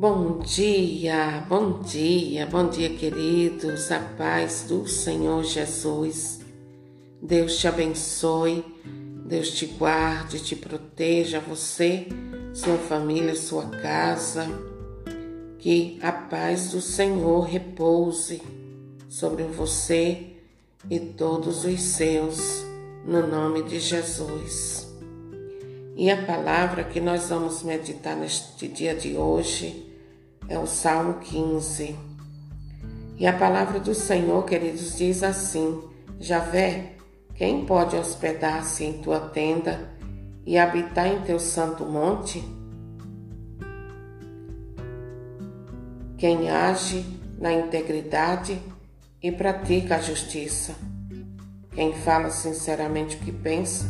Bom dia, bom dia, bom dia, queridos. A paz do Senhor Jesus. Deus te abençoe, Deus te guarde, te proteja, você, sua família, sua casa. Que a paz do Senhor repouse sobre você e todos os seus, no nome de Jesus. E a palavra que nós vamos meditar neste dia de hoje é o Salmo 15. E a palavra do Senhor, queridos, diz assim: Javé, quem pode hospedar-se em tua tenda e habitar em teu santo monte? Quem age na integridade e pratica a justiça. Quem fala sinceramente o que pensa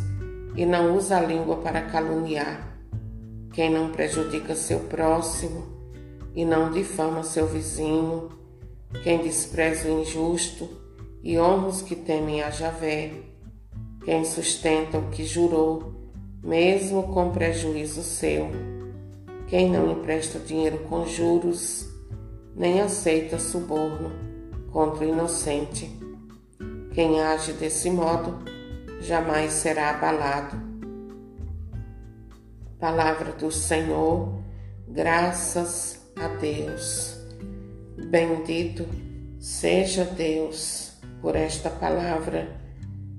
e não usa a língua para caluniar. Quem não prejudica seu próximo e não difama seu vizinho, quem despreza o injusto e honra os que temem a Javé, quem sustenta o que jurou, mesmo com prejuízo seu, quem não empresta dinheiro com juros, nem aceita suborno contra o inocente. Quem age desse modo jamais será abalado. Palavra do Senhor, graças a Deus. Bendito seja Deus por esta palavra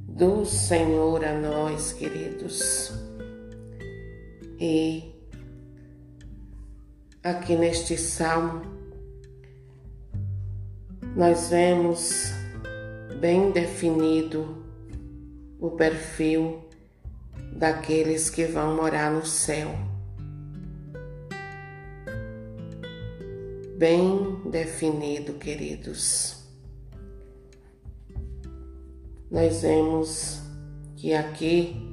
do Senhor a nós, queridos. E aqui neste salmo, nós vemos bem definido o perfil daqueles que vão morar no céu. Bem definido, queridos. Nós vemos que aqui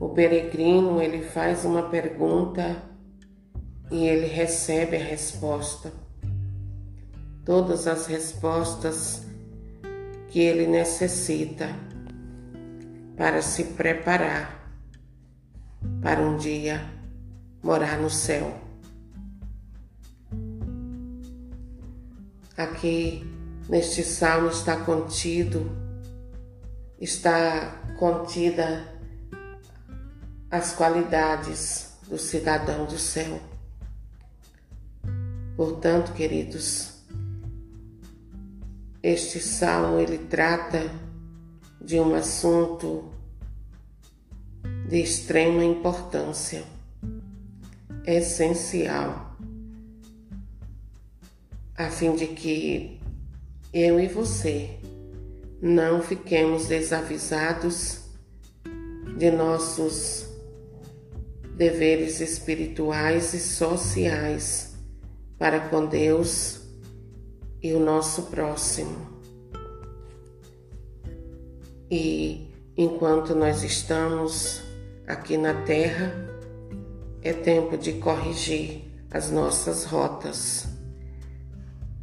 o peregrino ele faz uma pergunta e ele recebe a resposta. Todas as respostas que ele necessita para se preparar para um dia morar no céu. Aqui neste salmo está contido, está contida as qualidades do cidadão do céu. Portanto, queridos, este salmo ele trata de um assunto de extrema importância, essencial a fim de que eu e você não fiquemos desavisados de nossos deveres espirituais e sociais para com Deus e o nosso próximo. E enquanto nós estamos aqui na Terra, é tempo de corrigir as nossas rotas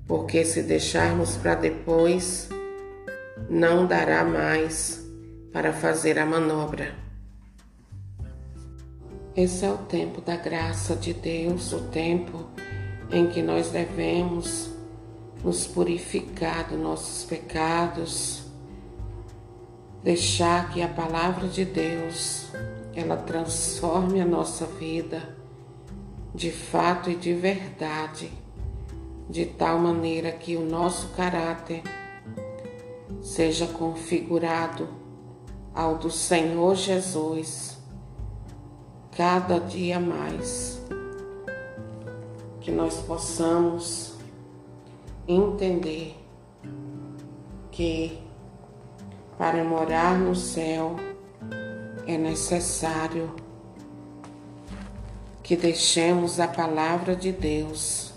porque se deixarmos para depois, não dará mais para fazer a manobra. Esse é o tempo da graça de Deus, o tempo em que nós devemos nos purificar dos nossos pecados, deixar que a palavra de Deus ela transforme a nossa vida de fato e de verdade de tal maneira que o nosso caráter seja configurado ao do Senhor Jesus cada dia mais. Que nós possamos entender que para morar no céu é necessário que deixemos a palavra de Deus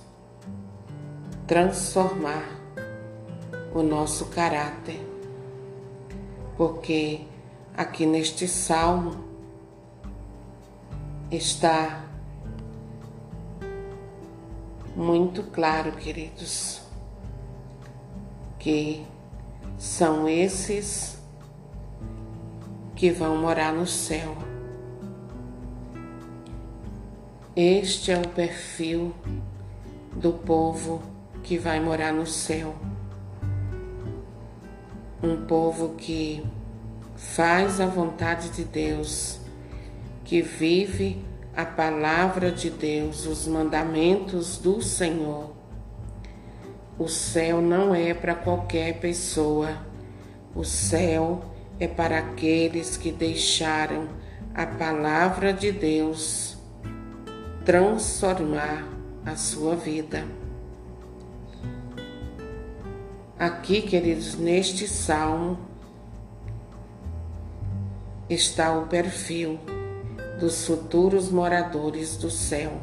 transformar o nosso caráter, porque aqui neste salmo está muito claro, queridos, que são esses que vão morar no céu. Este é o perfil do povo que vai morar no céu. Um povo que faz a vontade de Deus, que vive a palavra de Deus, os mandamentos do Senhor. O céu não é para qualquer pessoa. O céu é para aqueles que deixaram a palavra de Deus transformar a sua vida. Aqui, queridos, neste salmo está o perfil dos futuros moradores do céu,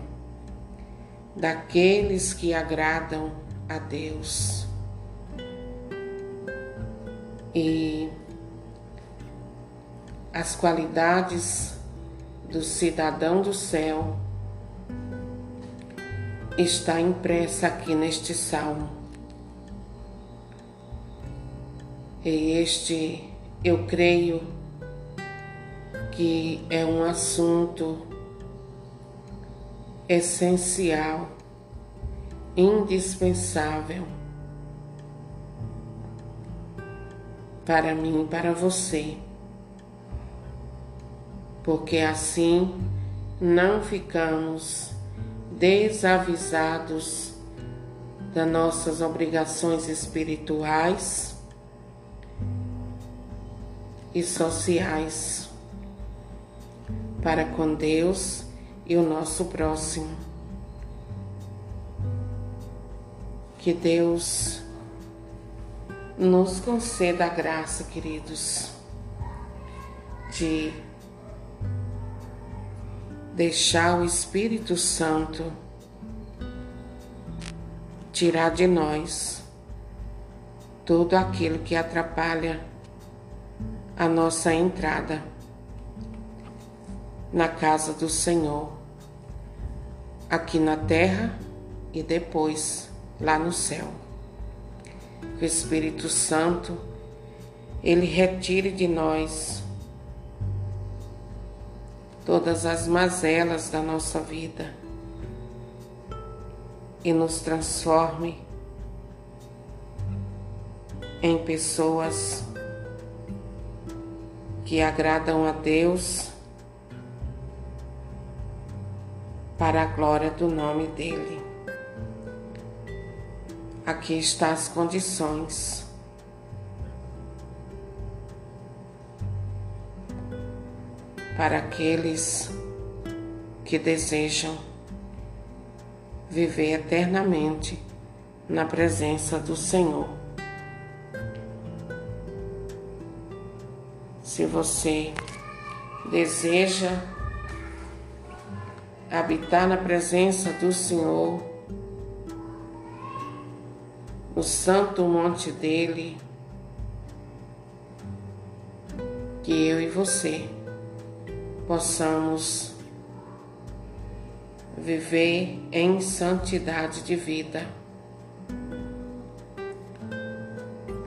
daqueles que agradam a Deus. E as qualidades do cidadão do céu está impressa aqui neste salmo. E este, eu creio que é um assunto essencial, indispensável para mim e para você, porque assim não ficamos desavisados das nossas obrigações espirituais e sociais para com Deus e o nosso próximo. Que Deus nos conceda a graça, queridos, de deixar o Espírito Santo tirar de nós tudo aquilo que atrapalha a nossa entrada na casa do Senhor, aqui na terra e depois lá no céu. Que o Espírito Santo ele retire de nós todas as mazelas da nossa vida e nos transforme em pessoas que agradam a Deus para a glória do nome dele. Aqui está as condições. Para aqueles que desejam viver eternamente na presença do Senhor. Se você deseja habitar na presença do Senhor, no santo monte dele, que eu e você possamos viver em santidade de vida,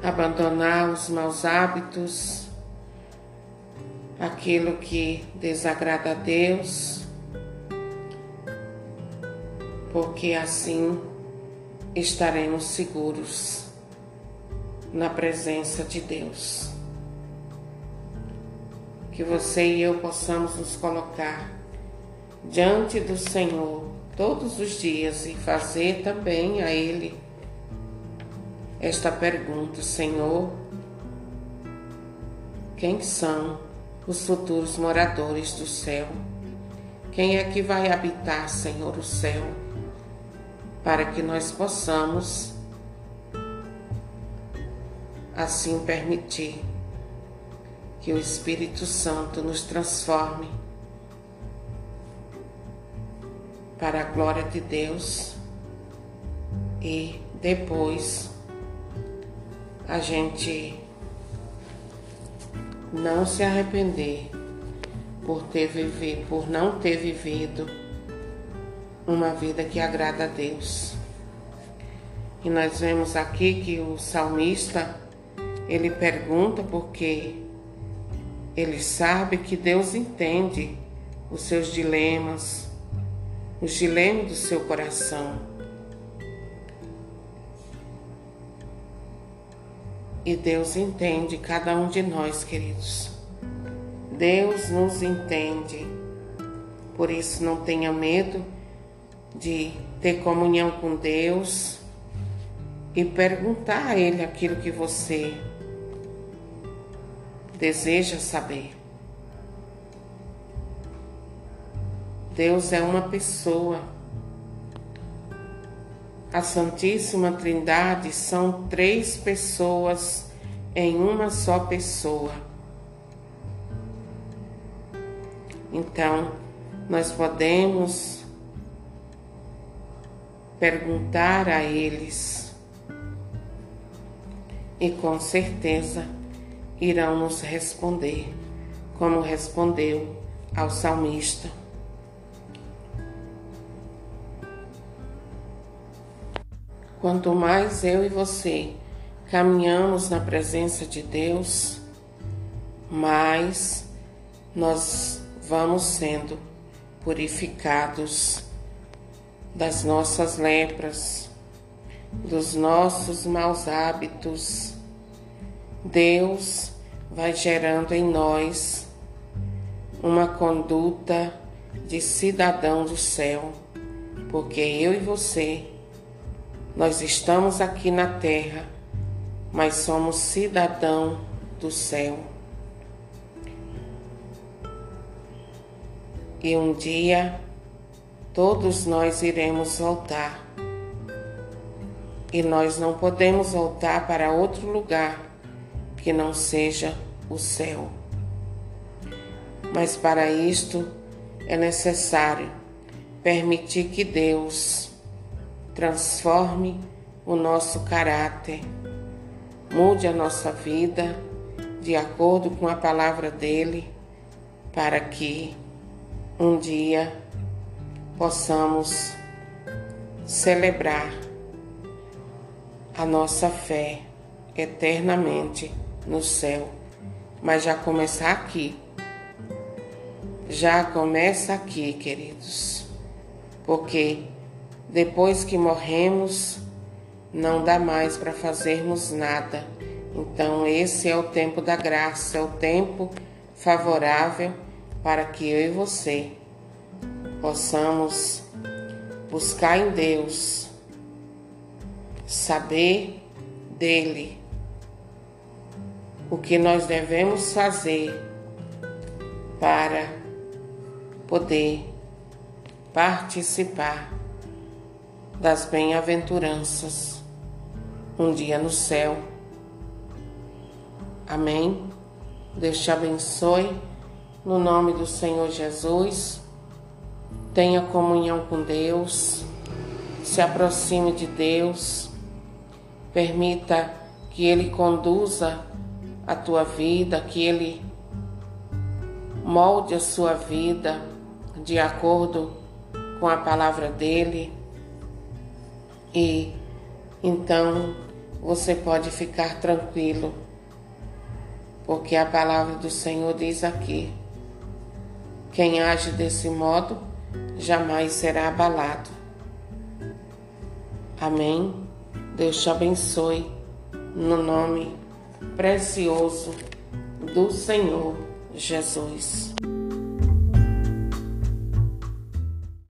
abandonar os maus hábitos, aquilo que desagrada a Deus porque assim estaremos seguros na presença de Deus. Que você e eu possamos nos colocar diante do Senhor todos os dias e fazer também a Ele esta pergunta: Senhor, quem são os futuros moradores do céu? Quem é que vai habitar, Senhor, o céu? para que nós possamos assim permitir que o Espírito Santo nos transforme para a glória de Deus e depois a gente não se arrepender por ter vivido, por não ter vivido uma vida que agrada a Deus. E nós vemos aqui que o salmista ele pergunta porque ele sabe que Deus entende os seus dilemas, os dilemas do seu coração. E Deus entende cada um de nós, queridos. Deus nos entende. Por isso, não tenha medo de ter comunhão com Deus e perguntar a Ele aquilo que você deseja saber. Deus é uma pessoa. A Santíssima Trindade são três pessoas em uma só pessoa. Então, nós podemos perguntar a eles e com certeza irão nos responder, como respondeu ao salmista. Quanto mais eu e você caminhamos na presença de Deus, mais nós vamos sendo purificados das nossas lepras, dos nossos maus hábitos. Deus vai gerando em nós uma conduta de cidadão do céu, porque eu e você nós estamos aqui na terra, mas somos cidadão do céu. E um dia todos nós iremos voltar. E nós não podemos voltar para outro lugar que não seja o céu. Mas para isto é necessário permitir que Deus transforme o nosso caráter, mude a nossa vida de acordo com a palavra dele, para que um dia possamos celebrar a nossa fé eternamente no céu. Mas já começar aqui. Já começa aqui, queridos. Porque depois que morremos, não dá mais para fazermos nada. Então, esse é o tempo da graça, é o tempo favorável para que eu e você possamos buscar em Deus, saber dele o que nós devemos fazer para poder participar das bem-aventuranças um dia no céu. Amém. Deus te abençoe. No nome do Senhor Jesus, tenha comunhão com Deus, se aproxime de Deus, permita que Ele conduza a tua vida, que Ele molde a sua vida de acordo com a palavra dEle e então você pode ficar tranquilo, porque a palavra do Senhor diz aqui: quem age desse modo jamais será abalado. Amém. Deus te abençoe no nome precioso do Senhor Jesus.